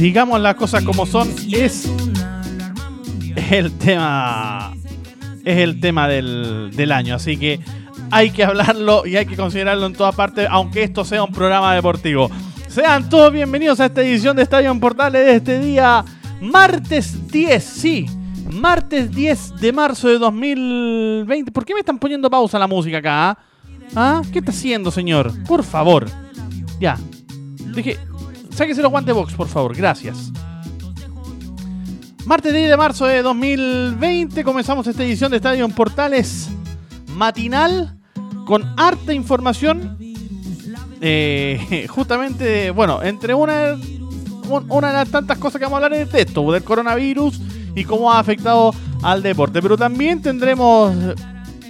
Digamos las cosas como son, es el tema es el tema del, del año, así que hay que hablarlo y hay que considerarlo en todas partes, aunque esto sea un programa deportivo. Sean todos bienvenidos a esta edición de Estadio en Portales de este día, martes 10, sí, martes 10 de marzo de 2020. ¿Por qué me están poniendo pausa la música acá? ah? ¿Ah? ¿Qué está haciendo, señor? Por favor. Ya. Deje, sáquese los guantes box, por favor. Gracias. Martes 10 de marzo de 2020 comenzamos esta edición de Estadio en Portales matinal con harta información. eh, justamente, bueno, entre una, un- una de las tantas cosas que vamos a hablar es de esto, del coronavirus y cómo ha afectado al deporte. Pero también tendremos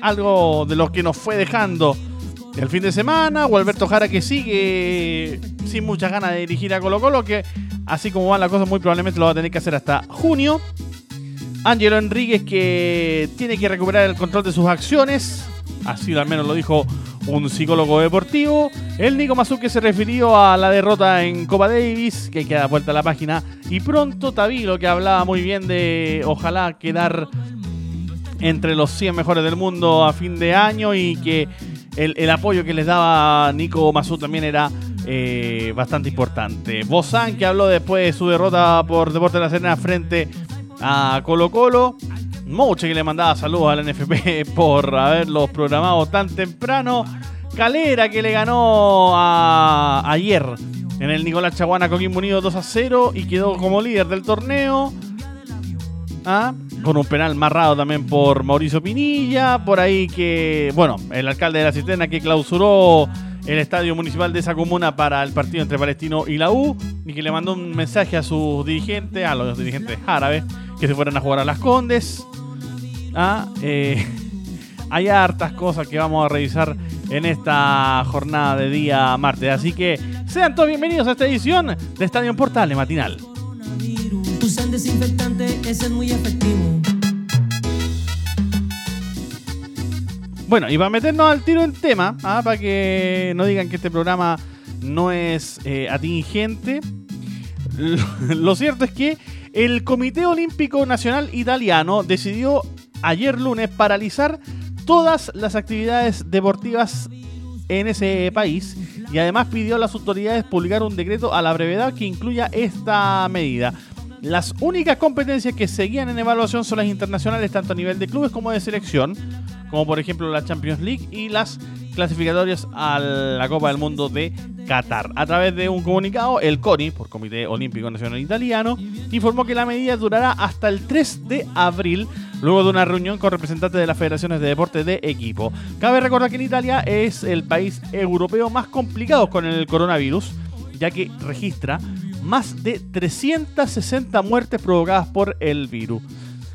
algo de lo que nos fue dejando el fin de semana, o Alberto Jara que sigue sin muchas ganas de dirigir a Colo Colo, que así como van las cosas muy probablemente lo va a tener que hacer hasta junio. Ángelo Enríquez que tiene que recuperar el control de sus acciones, así al menos lo dijo un psicólogo deportivo. El Nico Mazú que se refirió a la derrota en Copa Davis, que hay que dar vuelta a la página. Y pronto Tabilo que hablaba muy bien de ojalá quedar entre los 100 mejores del mundo a fin de año y que el, el apoyo que les daba Nico Mazú también era eh, bastante importante. Bozán que habló después de su derrota por Deporte de la Serena frente a Colo Colo. Moche que le mandaba saludos al NFP por haberlos programado tan temprano. Calera que le ganó ayer en el Nicolás Chaguana Coquimbo Unido 2 a 0 y quedó como líder del torneo. ¿Ah? Con un penal marrado también por Mauricio Pinilla. Por ahí que, bueno, el alcalde de la Cisterna que clausuró el estadio municipal de esa comuna para el partido entre Palestino y la U. Y que le mandó un mensaje a sus dirigentes, a los dirigentes árabes, que se fueran a jugar a las Condes. Ah, eh, hay hartas cosas que vamos a revisar en esta jornada de día martes. Así que sean todos bienvenidos a esta edición de Estadio Portales Matinal. Desinfectante, ese es muy efectivo. Bueno, y para meternos al tiro en tema, ah, para que no digan que este programa no es eh, atingente, lo cierto es que el Comité Olímpico Nacional Italiano decidió ayer lunes paralizar todas las actividades deportivas en ese país y además pidió a las autoridades publicar un decreto a la brevedad que incluya esta medida. Las únicas competencias que seguían en evaluación son las internacionales, tanto a nivel de clubes como de selección, como por ejemplo la Champions League y las clasificatorias a la Copa del Mundo de Qatar. A través de un comunicado, el CONI, por Comité Olímpico Nacional Italiano, informó que la medida durará hasta el 3 de abril, luego de una reunión con representantes de las federaciones de deporte de equipo. Cabe recordar que en Italia es el país europeo más complicado con el coronavirus, ya que registra más de 360 muertes provocadas por el virus.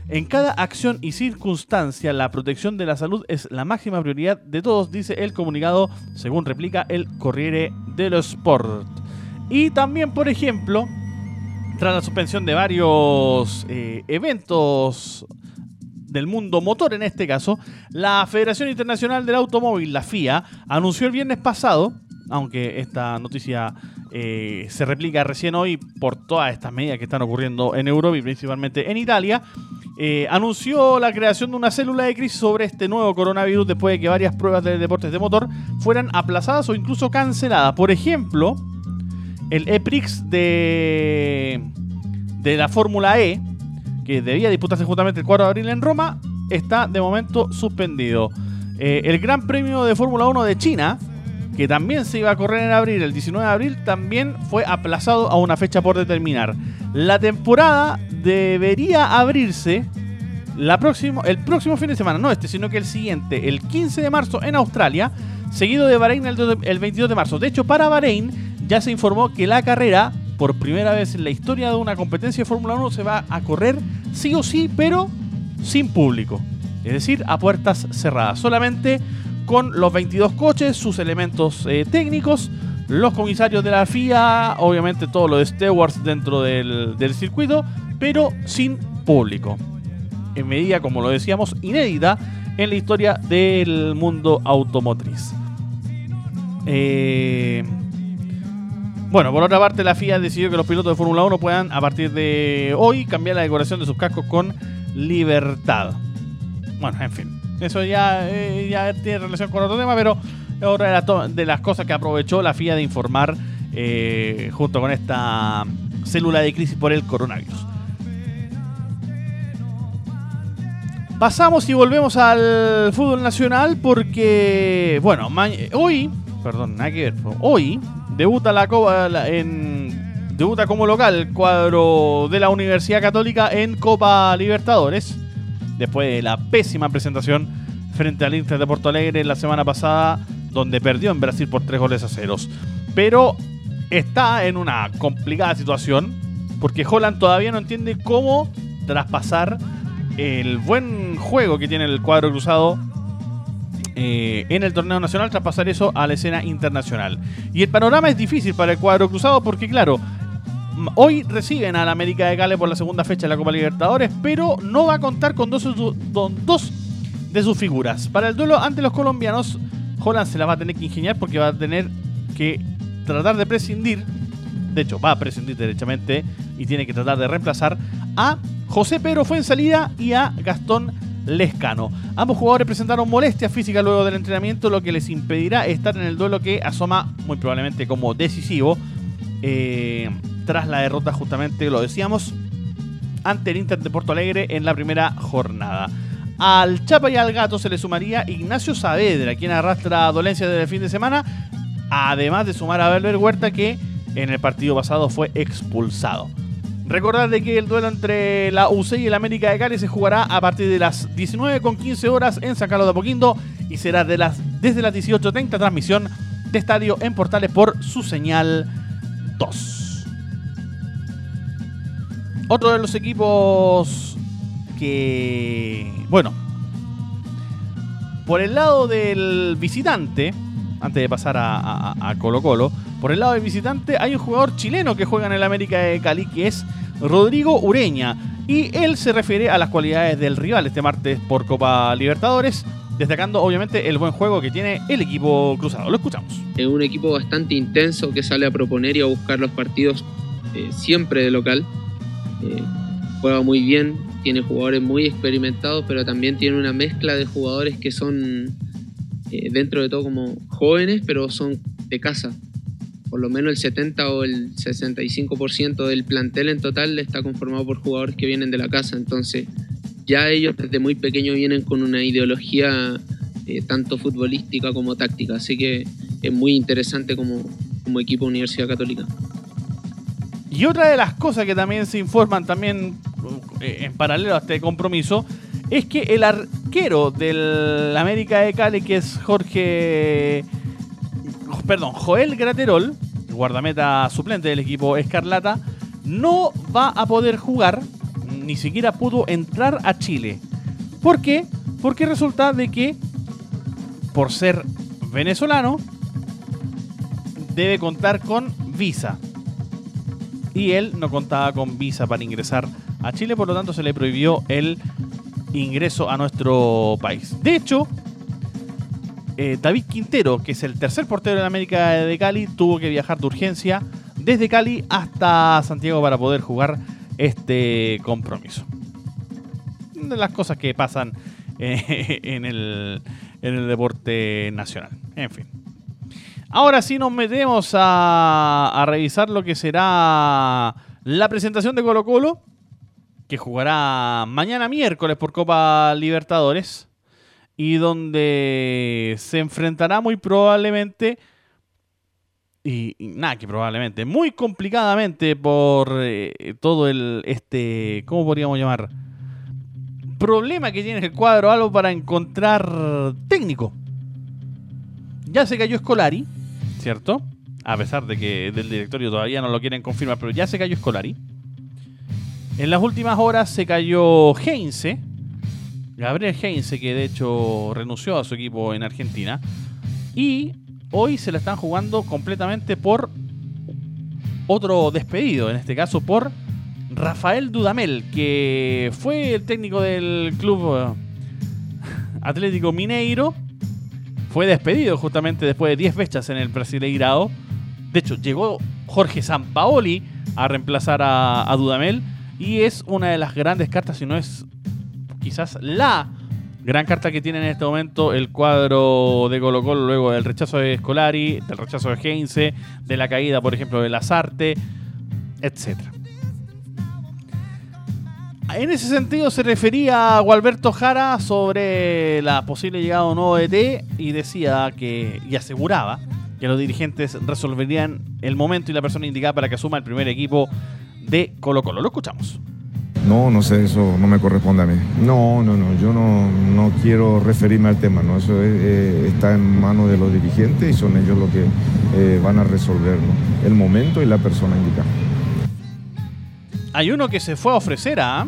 En cada acción y circunstancia, la protección de la salud es la máxima prioridad de todos, dice el comunicado, según replica el Corriere dello Sport. Y también, por ejemplo, tras la suspensión de varios eh, eventos del mundo motor en este caso, la Federación Internacional del Automóvil, la FIA, anunció el viernes pasado, aunque esta noticia eh, se replica recién hoy por todas estas medidas que están ocurriendo en Europa y principalmente en Italia, eh, anunció la creación de una célula de crisis sobre este nuevo coronavirus después de que varias pruebas de deportes de motor fueran aplazadas o incluso canceladas. Por ejemplo, el EPRIX de, de la Fórmula E, que debía disputarse justamente el 4 de abril en Roma, está de momento suspendido. Eh, el Gran Premio de Fórmula 1 de China, que también se iba a correr en abril, el 19 de abril, también fue aplazado a una fecha por determinar. La temporada debería abrirse la próximo, el próximo fin de semana, no este, sino que el siguiente, el 15 de marzo en Australia, seguido de Bahrein el, do- el 22 de marzo. De hecho, para Bahrein ya se informó que la carrera, por primera vez en la historia de una competencia de Fórmula 1, se va a correr sí o sí, pero sin público. Es decir, a puertas cerradas. Solamente con los 22 coches, sus elementos eh, técnicos, los comisarios de la FIA, obviamente todo lo de stewards dentro del, del circuito, pero sin público. En medida, como lo decíamos, inédita en la historia del mundo automotriz. Eh, bueno, por otra parte, la FIA decidió que los pilotos de Fórmula 1 puedan, a partir de hoy, cambiar la decoración de sus cascos con libertad. Bueno, en fin. Eso ya, eh, ya tiene relación con otro tema, pero es otra de, las cosas que aprovechó la FIA de informar eh, junto con esta célula de crisis por el coronavirus. Pasamos y volvemos al fútbol nacional porque, bueno, hoy, perdón, nada que ver, hoy debuta la Copa en debuta como local el cuadro de la Universidad Católica en Copa Libertadores después de la pésima presentación frente al Inter de Porto Alegre la semana pasada, donde perdió en Brasil por tres goles a ceros. Pero está en una complicada situación porque Holland todavía no entiende cómo traspasar el buen juego que tiene el cuadro cruzado eh, en el torneo nacional, traspasar eso a la escena internacional. Y el panorama es difícil para el cuadro cruzado porque, claro, hoy reciben al América de Cali por la segunda fecha de la Copa Libertadores, pero no va a contar con dos, de sus figuras. Para el duelo ante los colombianos, Holland se la va a tener que ingeniar porque va a tener que tratar de prescindir, de hecho va a prescindir derechamente y tiene que tratar de reemplazar a José Pedro Fuensalida y a Gastón Lescano. Ambos jugadores presentaron molestias físicas luego del entrenamiento, lo que les impedirá estar en el duelo que asoma muy probablemente como decisivo eh, tras la derrota justamente, lo decíamos, ante el Inter de Porto Alegre en la primera jornada. Al Chapa y al Gato se le sumaría Ignacio Saavedra, quien arrastra dolencias desde el fin de semana, además de sumar a Belver Huerta, que en el partido pasado fue expulsado. Recordar de que el duelo entre la UC y el América de Cali se jugará a partir de las 19.15 horas en San Carlos de Apoquindo y será de las, desde las 18.30 transmisión de estadio en Portales por su señal 2. Otro de los equipos que, bueno, por el lado del visitante, antes de pasar a, Colo Colo, por el lado del visitante hay un jugador chileno que juega en el América de Cali, que es Rodrigo Ureña. Y él se refiere a las cualidades del rival este martes por Copa Libertadores, destacando obviamente el buen juego que tiene el equipo cruzado. Lo escuchamos. Es un equipo bastante intenso que sale a proponer y a buscar los partidos eh, siempre de local. Eh, juega muy bien, tiene jugadores muy experimentados, pero también tiene una mezcla de jugadores que son eh, dentro de todo como jóvenes, pero son de casa. Por lo menos el 70 o el 65% del plantel en total está conformado por jugadores que vienen de la casa. Entonces, ya ellos desde muy pequeños vienen con una ideología eh, tanto futbolística como táctica. Así que es muy interesante como, como equipo Universidad Católica. Y otra de las cosas que también se informan también eh, en paralelo a este compromiso es que el arquero del América de Cali, que es Jorge, perdón, Joel Graterol, guardameta suplente del equipo Escarlata, no va a poder jugar, ni siquiera pudo entrar a Chile. ¿Por qué? Porque resulta de que, por ser venezolano, debe contar con visa y él no contaba con visa para ingresar a Chile, por lo tanto se le prohibió el ingreso a nuestro país. De hecho, eh, David Quintero, que es el tercer portero de la América de Cali, tuvo que viajar de urgencia desde Cali hasta Santiago para poder jugar este compromiso. De las cosas que pasan eh, en, el, en el deporte nacional. En fin. Ahora sí nos metemos a, a revisar lo que será la presentación de Colo Colo, que jugará mañana miércoles por Copa Libertadores, y donde se enfrentará muy probablemente, y, nada que probablemente, muy complicadamente por eh, todo el, este, ¿cómo podríamos llamar? Problema que tiene el cuadro algo para encontrar técnico. Ya se cayó Scolari, ¿cierto? A pesar de que del directorio todavía no lo quieren confirmar, pero ya se cayó Scolari. En las últimas horas se cayó Heinze, Gabriel Heinze, que de hecho renunció a su equipo en Argentina. Y hoy se la están jugando completamente por otro despedido, en este caso por Rafael Dudamel, que fue el técnico del club eh, Atlético Mineiro. Fue despedido justamente después de 10 fechas en el Brasileirao. De hecho, llegó Jorge Sampaoli a reemplazar a, Dudamel. Y es una de las grandes cartas, si no es quizás la gran carta que tiene en este momento el cuadro de Colo Colo luego del rechazo de Scolari, del rechazo de Heinze, de la caída, por ejemplo, de Lazarte, etc. En ese sentido se refería a Gualberto Jara sobre la posible llegada de un nuevo ET y decía que, y aseguraba que los dirigentes resolverían el momento y la persona indicada para que asuma el primer equipo de Colo Colo. Lo escuchamos. No, no sé, eso no me corresponde a mí. No, no, no, yo no, no quiero referirme al tema, ¿no? Eso es, eh, está en manos de los dirigentes y son ellos los que eh, van a resolver ¿no? el momento y la persona indicada. Hay uno que se fue a ofrecer a.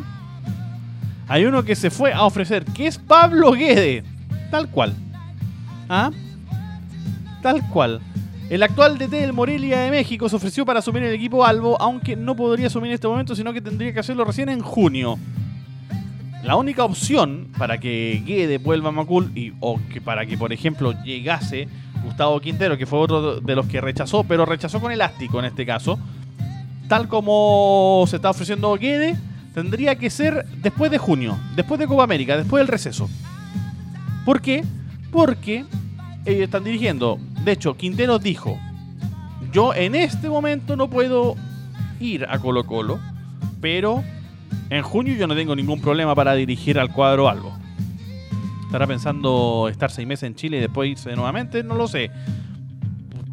Hay uno que se fue a ofrecer, que es Pablo Guede. Tal cual. ¿Ah? Tal cual. El actual DT del Morelia de México se ofreció para asumir el equipo Albo, aunque no podría asumir en este momento, sino que tendría que hacerlo recién en junio. La única opción para que Guede vuelva a Macul y, o que para que, por ejemplo, llegase Gustavo Quintero, que fue otro de los que rechazó, pero rechazó con elástico en este caso, tal como se está ofreciendo Guede, tendría que ser después de junio, después de Copa América, después del receso. ¿Por qué? Porque ellos están dirigiendo. De hecho, Quintero dijo, yo en este momento no puedo ir a Colo Colo, pero en junio yo no tengo ningún problema para dirigir al cuadro algo. ¿Estará pensando estar seis meses en Chile y después irse nuevamente? No lo sé.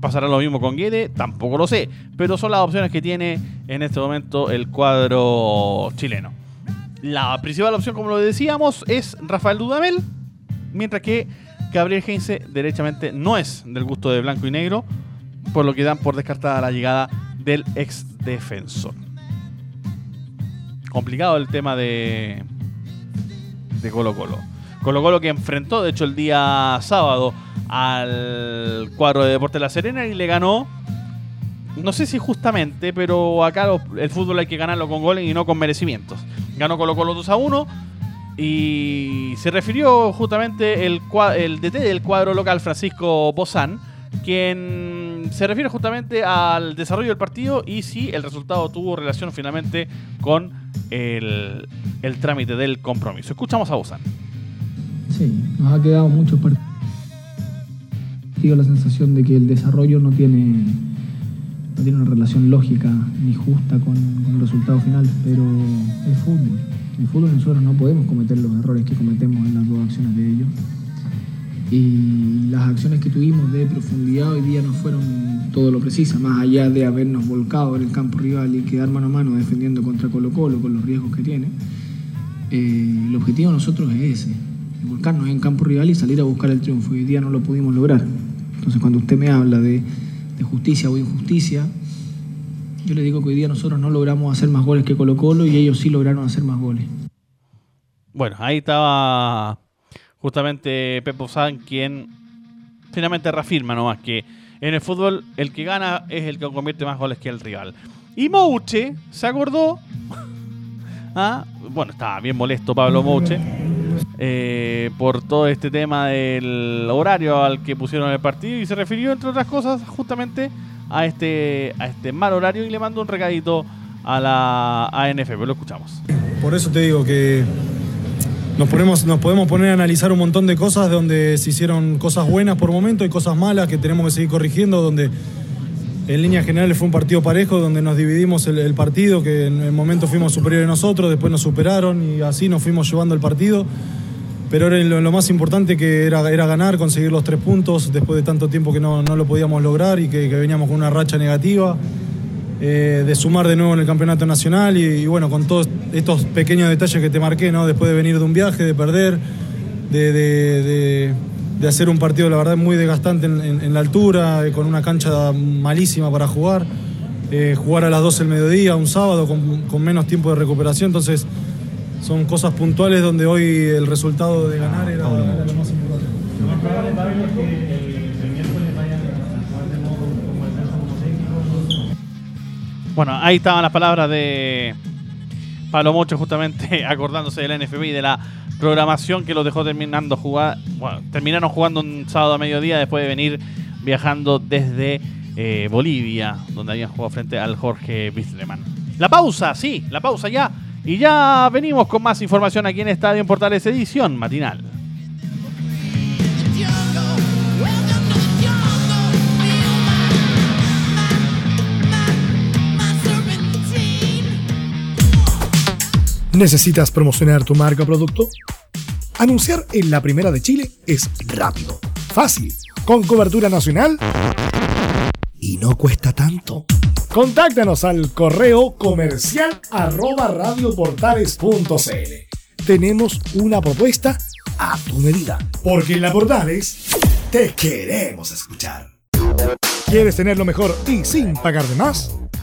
¿Pasará lo mismo con Guede? Tampoco lo sé. Pero son las opciones que tiene en este momento el cuadro chileno. La principal opción, como lo decíamos, es Rafael Dudamel. Mientras que Gabriel Heinze, derechamente, no es del gusto de blanco y negro. Por lo que dan por descartada la llegada del ex defensor. Complicado el tema de, de Colo Colo. Colo Colo que enfrentó, de hecho, el día sábado al cuadro de Deportes La Serena y le ganó. No sé si justamente, pero acá el fútbol hay que ganarlo con goles y no con merecimientos. Ganó Colo Colo 2 a 1 y se refirió justamente el, DT del cuadro local, Francisco Bozán, quien se refiere justamente al desarrollo del partido y si el resultado tuvo relación finalmente con el, el trámite del compromiso. Escuchamos a Bozán. Sí, nos ha quedado muchos partidos. Tengo la sensación de que el desarrollo no tiene, no tiene una relación lógica ni justa con, el resultado final, pero es fútbol. En fútbol nosotros no podemos cometer los errores que cometemos en las dos acciones de ellos. Y las acciones que tuvimos de profundidad hoy día no fueron todo lo precisas, más allá de habernos volcado en el campo rival y quedar mano a mano defendiendo contra Colo Colo con los riesgos que tiene. Eh, el objetivo de nosotros es ese, es volcarnos en campo rival y salir a buscar el triunfo. Hoy día no lo pudimos lograr. Entonces cuando usted me habla de, justicia o injusticia, yo le digo que hoy día nosotros no logramos hacer más goles que Colo Colo y ellos sí lograron hacer más goles. Bueno, ahí estaba justamente Pepo San quien finalmente reafirma nomás que en el fútbol el que gana es el que convierte más goles que el rival. Y Mouche se acordó. ¿ah? Bueno, estaba bien molesto Pablo Mouche eh, por todo este tema del horario al que pusieron el partido y se refirió, entre otras cosas, justamente a este, a este mal horario y le mandó un recadito a la ANF. Pero lo escuchamos. Por eso te digo que nos, ponemos, nos podemos poner a analizar un montón de cosas donde se hicieron cosas buenas por momento y cosas malas que tenemos que seguir corrigiendo, donde en líneas generales fue un partido parejo, donde nos dividimos el, partido, que en el momento fuimos superiores nosotros, después nos superaron y así nos fuimos llevando el partido. Pero era lo, más importante que era, ganar, conseguir los tres puntos después de tanto tiempo que no, lo podíamos lograr y que, veníamos con una racha negativa. eh, de sumar de nuevo en el campeonato nacional y, bueno, con todos estos pequeños detalles que te marqué, ¿no? Después de venir de un viaje, de perder, de, de- de- de hacer un partido, la verdad, muy desgastante en, la altura, eh, con una cancha malísima para jugar. Eh, jugar a las 12 del mediodía, un sábado, con, con menos tiempo de recuperación. Entonces, son cosas puntuales donde hoy el resultado de ganar era, era lo más importante. Bueno, ahí estaban las palabras de Pablo Mocho justamente acordándose del NFP y de la programación que los dejó terminando jugar, bueno, terminaron jugando un sábado a mediodía después de venir viajando desde eh, Bolivia, donde habían jugado frente al Jorge Bisleman. La pausa, sí, la pausa ya. Y ya venimos con más información aquí en Estadio en Portales Edición Matinal. ¿Necesitas promocionar tu marca o producto? Anunciar en la primera de Chile es rápido, fácil, con cobertura nacional y no cuesta tanto. Contáctanos al correo comercial arroba radioportales.cl. Tenemos una propuesta a tu medida, porque en la Portales te queremos escuchar. ¿Quieres tener lo mejor y sin pagar de más?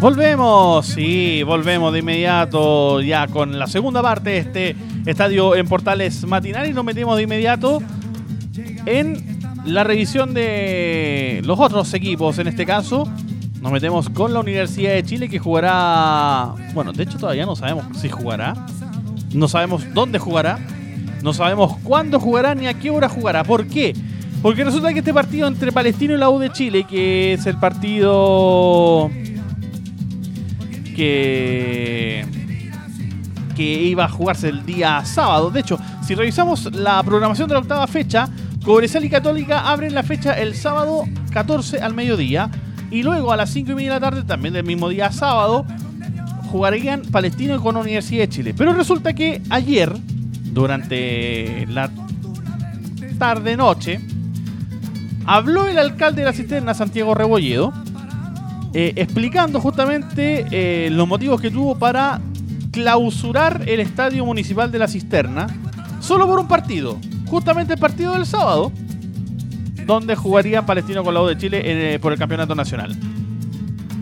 Volvemos, sí, volvemos de inmediato ya con la segunda parte de este estadio en Portales Matinal y nos metemos de inmediato en la revisión de los otros equipos. En este caso, nos metemos con la Universidad de Chile que jugará, bueno, de hecho todavía no sabemos si jugará, no sabemos dónde jugará, no sabemos cuándo jugará ni a qué hora jugará. ¿Por qué? Porque resulta que este partido entre Palestino y la U de Chile, que es el partido que, que iba a jugarse el día sábado. De hecho, si revisamos la programación de la octava fecha, Cobresal y Católica abren la fecha el sábado 14 al mediodía. Y luego a las 5 y media de la tarde, también del mismo día sábado, jugarían Palestino con Universidad de Chile. Pero resulta que ayer, durante la tarde-noche, habló el alcalde de la cisterna, Santiago Rebolledo, eh, explicando justamente eh, los motivos que tuvo para clausurar el estadio municipal de la cisterna solo por un partido, justamente el partido del sábado, donde jugaría Palestino con la U de Chile eh, por el campeonato nacional.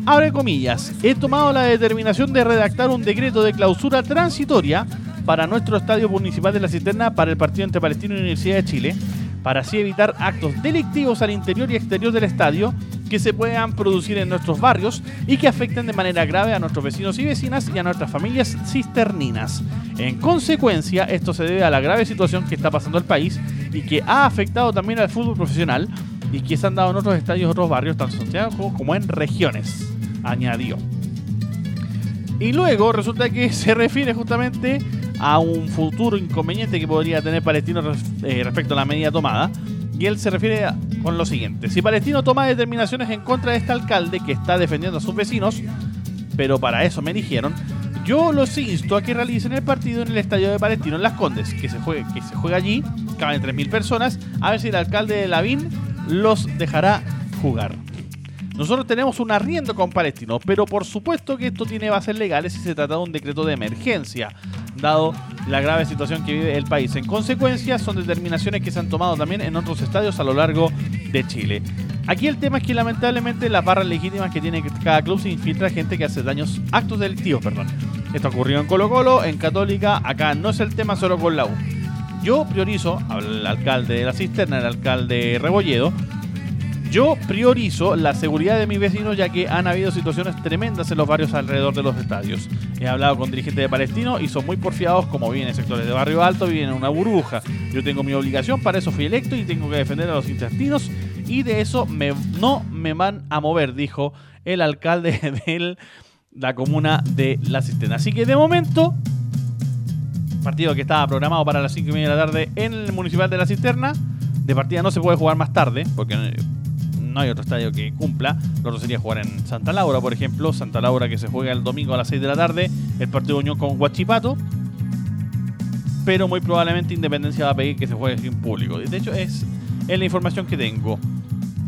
Abre comillas, he tomado la determinación de redactar un decreto de clausura transitoria para nuestro estadio municipal de la cisterna para el partido entre Palestino y Universidad de Chile, para así evitar actos delictivos al interior y exterior del estadio que se puedan producir en nuestros barrios y que afecten de manera grave a nuestros vecinos y vecinas y a nuestras familias cisterninas. En consecuencia, esto se debe a la grave situación que está pasando el país y que ha afectado también al fútbol profesional y que se han dado en otros estadios, otros barrios, tanto en Santiago como en regiones, añadió. Y luego resulta que se refiere justamente a un futuro inconveniente que podría tener Palestino eh, respecto a la medida tomada. Y él se refiere con lo siguiente. Si Palestino toma determinaciones en contra de este alcalde que está defendiendo a sus vecinos, pero para eso me dijeron Yo los insto a que realicen el partido en el estadio de Palestino en Las Condes, que se juegue, que se juega allí, caben 3.000 personas, a ver si el alcalde de Lavín los dejará jugar. Nosotros tenemos un arriendo con Palestino, pero por supuesto que esto tiene bases legales y se trata de un decreto de emergencia, dado la grave situación que vive el país. En consecuencia, son determinaciones que se han tomado también en otros estadios a lo largo de Chile. Aquí el tema es que lamentablemente las barras legítimas que tiene cada club se infiltra gente que hace daños, actos delictivos, perdón. Esto ocurrió en Colo Colo, en Católica, acá no es el tema solo con la U. Yo priorizo al alcalde de la cisterna, el alcalde Rebolledo, yo priorizo la seguridad de mis vecinos ya que han habido situaciones tremendas en los barrios alrededor de los estadios. He hablado con dirigentes de Palestino y son muy porfiados como viven en sectores de barrio alto, viven en una burbuja. Yo tengo mi obligación, para eso fui electo y tengo que defender a los intestinos y de eso no me van a mover, dijo el alcalde de la comuna de La Cisterna. Así que de momento, partido que estaba programado para las 5 y media de la tarde en el municipal de La Cisterna, de partida no se puede jugar más tarde, porque no hay otro estadio que cumpla. Lo otro sería jugar en Santa Laura, por ejemplo. Santa Laura que se juega el domingo a las 6 de la tarde. El partido de Unión con Huachipato. Pero muy probablemente Independencia va a pedir que se juegue sin público. De hecho, es, es la información que tengo.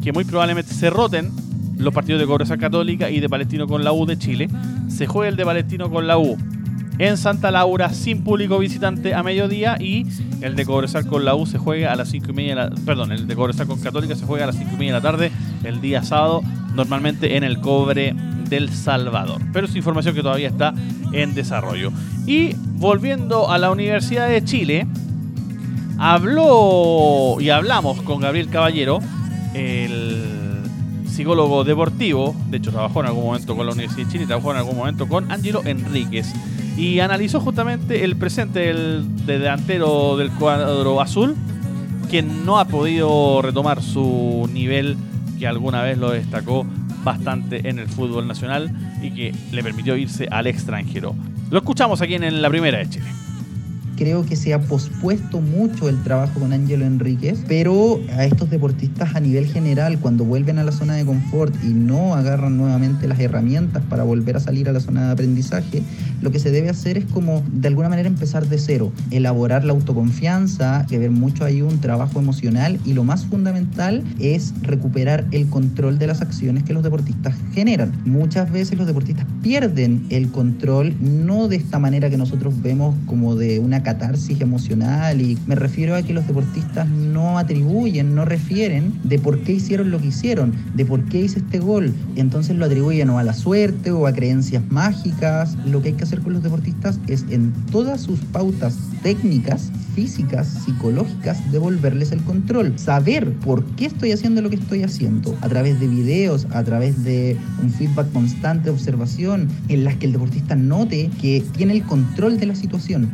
Que muy probablemente se roten los partidos de Cobresal Católica y de Palestino con la U de Chile. Se juega el de Palestino con la U en Santa Laura sin público visitante a mediodía y el de Cobresal con la U se juega a las 5 y media, la, perdón, el de Cobresal con Católica se juega a las 5 y media de la tarde el día sábado, normalmente en el cobre del Salvador. Pero es información que todavía está en desarrollo. Y volviendo a la Universidad de Chile, habló y hablamos con Gabriel Caballero, el psicólogo deportivo, de hecho trabajó en algún momento con la Universidad de Chile, trabajó en algún momento con Angelo Enríquez y analizó justamente el presente del, delantero del cuadro azul, quien no ha podido retomar su nivel que alguna vez lo destacó bastante en el fútbol nacional y que le permitió irse al extranjero. Lo escuchamos aquí en la primera de Chile creo que se ha pospuesto mucho el trabajo con Ángelo Enríquez, pero a estos deportistas a nivel general, cuando vuelven a la zona de confort y no agarran nuevamente las herramientas para volver a salir a la zona de aprendizaje, lo que se debe hacer es como de alguna manera empezar de cero, elaborar la autoconfianza, que ver mucho ahí un trabajo emocional y lo más fundamental es recuperar el control de las acciones que los deportistas generan. Muchas veces los deportistas pierden el control, no de esta manera que nosotros vemos como de una catarsis emocional y me refiero a que los deportistas no atribuyen, no refieren de por qué hicieron lo que hicieron, de por qué hice este gol. Entonces lo atribuyen o a la suerte o a creencias mágicas. Lo que hay que hacer con los deportistas es en todas sus pautas técnicas, físicas, psicológicas, devolverles el control. Saber por qué estoy haciendo lo que estoy haciendo. A través de videos, a través de un feedback constante observación, en las que el deportista note que tiene el control de la situación.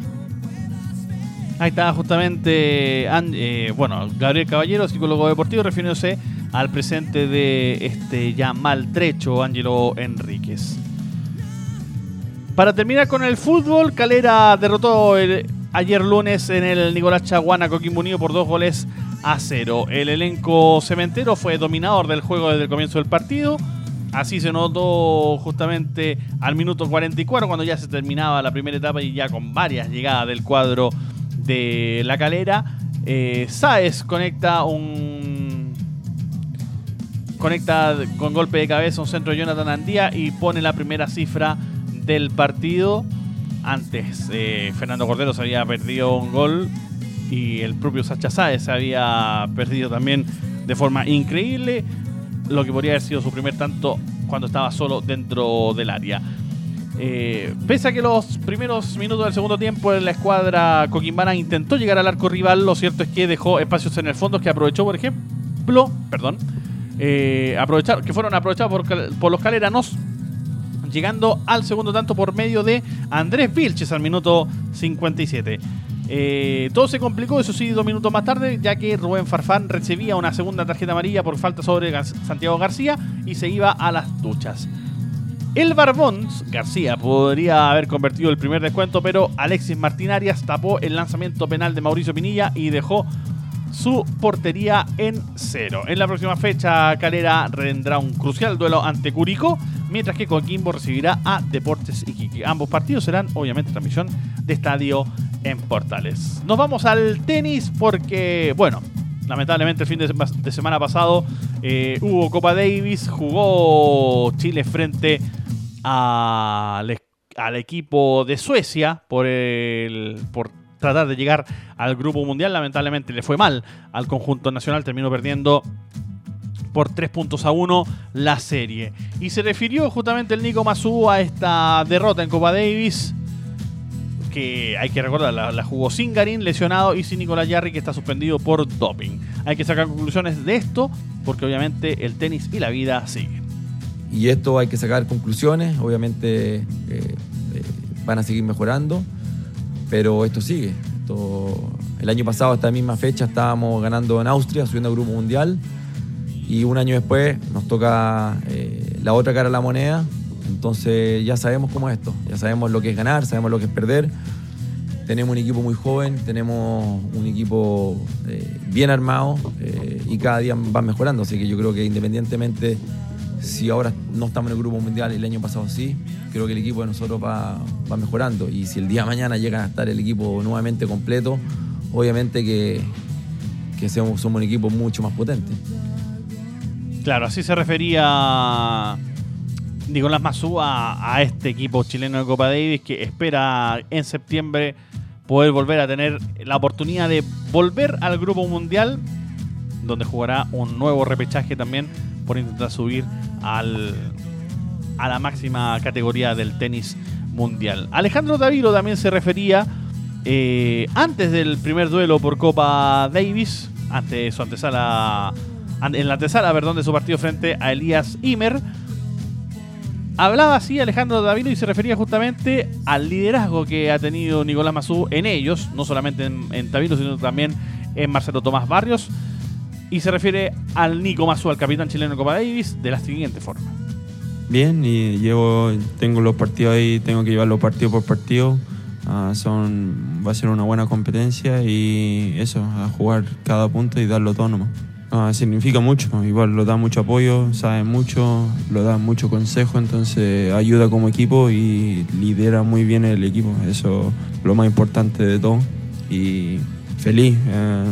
Ahí está justamente, eh, bueno, Gabriel Caballero, psicólogo deportivo, refiriéndose al presente de este ya maltrecho Ángelo Enríquez. Para terminar con el fútbol, Calera derrotó ayer lunes en el Nicolás Chaguana Coquimbo Unido por dos goles a cero. El elenco cementero fue dominador del juego desde el comienzo del partido. Así se notó justamente al minuto 44 cuando ya se terminaba la primera etapa y ya con varias llegadas del cuadro de la calera. Eh, conecta un. Conecta con golpe de cabeza un centro de Jonathan Andía y pone la primera cifra del partido. Antes eh, Fernando Cordero se había perdido un gol y el propio Sacha Saez se había perdido también de forma increíble. Lo que podría haber sido su primer tanto cuando estaba solo dentro del área. Eh, pese a que los primeros minutos del segundo tiempo la escuadra coquimbana intentó llegar al arco rival, lo cierto es que dejó espacios en el fondo que aprovechó, por ejemplo, perdón, eh, aprovechar, que fueron aprovechados por, los caleranos, llegando al segundo tanto por medio de Andrés Vilches al minuto 57. Eh, todo se complicó, eso sí, dos minutos más tarde, ya que Rubén Farfán recibía una segunda tarjeta amarilla por falta sobre Santiago García y se iba a las duchas. El Barbón García podría haber convertido el primer descuento, pero Alexis Martín Arias tapó el lanzamiento penal de Mauricio Pinilla y dejó su portería en cero. En la próxima fecha, Calera tendrá un crucial duelo ante Curicó mientras que Coquimbo recibirá a Deportes Iquique. Ambos partidos serán obviamente transmisión de estadio en Portales. Nos vamos al tenis porque, bueno, lamentablemente el fin de, sema- de semana pasado eh, hubo Copa Davis, jugó Chile frente al, al equipo de Suecia por, el, por tratar de llegar al grupo mundial. Lamentablemente le fue mal al conjunto nacional, terminó perdiendo por 3 puntos a 1 la serie. Y se refirió justamente el Nico Mazú a esta derrota en Copa Davis. Que hay que recordar, la, la jugó sin Garín lesionado y sin Nicolás Yarri que está suspendido por doping. Hay que sacar conclusiones de esto porque obviamente el tenis y la vida siguen. Y esto hay que sacar conclusiones, obviamente eh, eh, van a seguir mejorando, pero esto sigue. Esto- el año pasado, a esta misma fecha, estábamos ganando en Austria, subiendo al Grupo Mundial, y un año después nos toca eh, la otra cara de la moneda, entonces ya sabemos cómo es esto, ya sabemos lo que es ganar, sabemos lo que es perder. Tenemos un equipo muy joven, tenemos un equipo bien armado y cada día va mejorando, así que yo creo que independientemente si ahora no estamos en el grupo mundial y el año pasado sí, creo que el equipo de nosotros va, va mejorando. Y si el día de mañana llega a estar el equipo nuevamente completo, obviamente que, que somos, somos un equipo mucho más potente. Claro, así se refería Nicolás Mazú a, a este equipo chileno de Copa Davis que espera en septiembre poder volver a tener la oportunidad de volver al Grupo Mundial, donde jugará un nuevo repechaje también por intentar subir al, a la máxima categoría del tenis mundial. Alejandro Davilo también se refería eh, antes del primer duelo por Copa Davis, ante su antesala, an- en la antesala, perdón, de su partido frente a Elías Imer. Hablaba así Alejandro Davilo y se refería justamente al liderazgo que ha tenido Nicolás Mazú en ellos, no solamente en, en sino también en Marcelo Tomás Barrios. Y se refiere al Nico Mazú, al capitán chileno de Copa Davis, de la siguiente forma. bien y llevo tengo los partidos ahí tengo que llevarlos partido por partido. Ah, son va a ser una buena competencia y eso a jugar cada punto y darlo nomás. Ah, significa mucho igual lo da mucho apoyo sabe mucho lo da mucho consejo entonces ayuda como equipo y lidera muy bien el equipo. Eso es lo más importante de todo. Y feliz eh,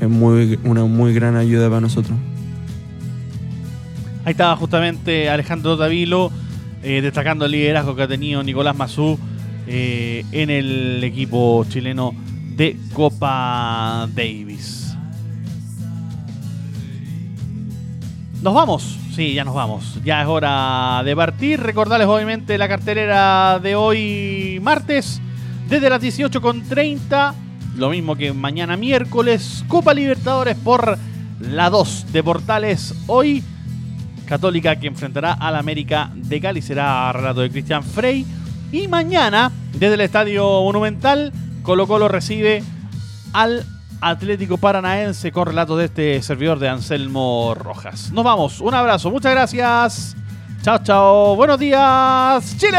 es muy, una muy gran ayuda para nosotros Ahí estaba justamente Alejandro Davilo eh, destacando el liderazgo que ha tenido Nicolás Mazú eh, en el equipo chileno de Copa Davis. Nos vamos, sí, ya nos vamos. Ya es hora de partir. Recordarles obviamente la cartelera de hoy martes, desde las 18.30, lo mismo que mañana miércoles, Copa Libertadores por la 2 de Portales hoy. Católica que enfrentará al América de Cali. Será relato de Cristian Frey. Y mañana, desde el Estadio Monumental, Colo Colo recibe al Atlético Paranaense con relato de este servidor de Anselmo Rojas. Nos vamos. Un abrazo. Muchas gracias. Chao, chao. Buenos días, Chile.